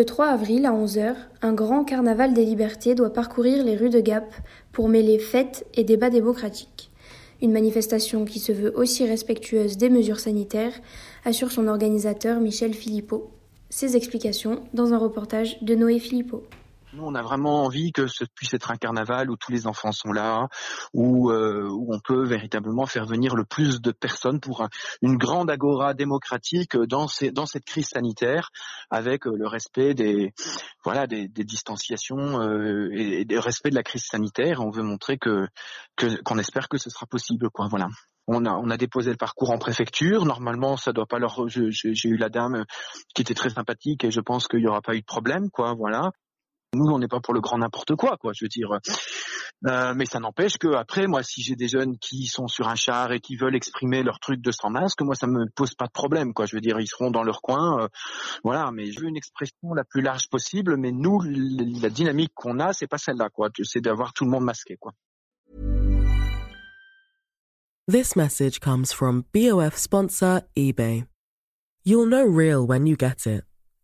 Le 3 avril à 11h, un grand carnaval des libertés doit parcourir les rues de Gap pour mêler fêtes et débats démocratiques. Une manifestation qui se veut aussi respectueuse des mesures sanitaires, assure son organisateur Michel Philippot. Ses explications dans un reportage de Noé Philippot. Nous, on a vraiment envie que ce puisse être un carnaval où tous les enfants sont là, où, euh, où on peut véritablement faire venir le plus de personnes pour un- une grande agora démocratique dans, ces, dans cette crise sanitaire, avec euh, le respect des voilà des, des distanciations euh, et, le respect de la crise sanitaire. On veut montrer que qu'on espère que ce sera possible, quoi. Voilà. On a, on a déposé le parcours en préfecture. Normalement, ça doit pas leur. J'ai eu la dame qui était très sympathique et je pense qu'il y aura pas eu de problème, quoi. Voilà. Nous, on n'est pas pour le grand n'importe quoi, quoi. Je veux dire, Euh, mais ça n'empêche que après, moi, si j'ai des jeunes qui sont sur un char et qui veulent exprimer leur truc de sans masque, moi, ça me pose pas de problème, quoi. Je veux dire, ils seront dans leur coin, euh, voilà. Mais je veux une expression la plus large possible. Mais nous, la dynamique qu'on a, c'est pas celle-là, quoi. C'est d'avoir tout le monde masqué, quoi. This message comes from BOF sponsor eBay. You'll know real when you get it.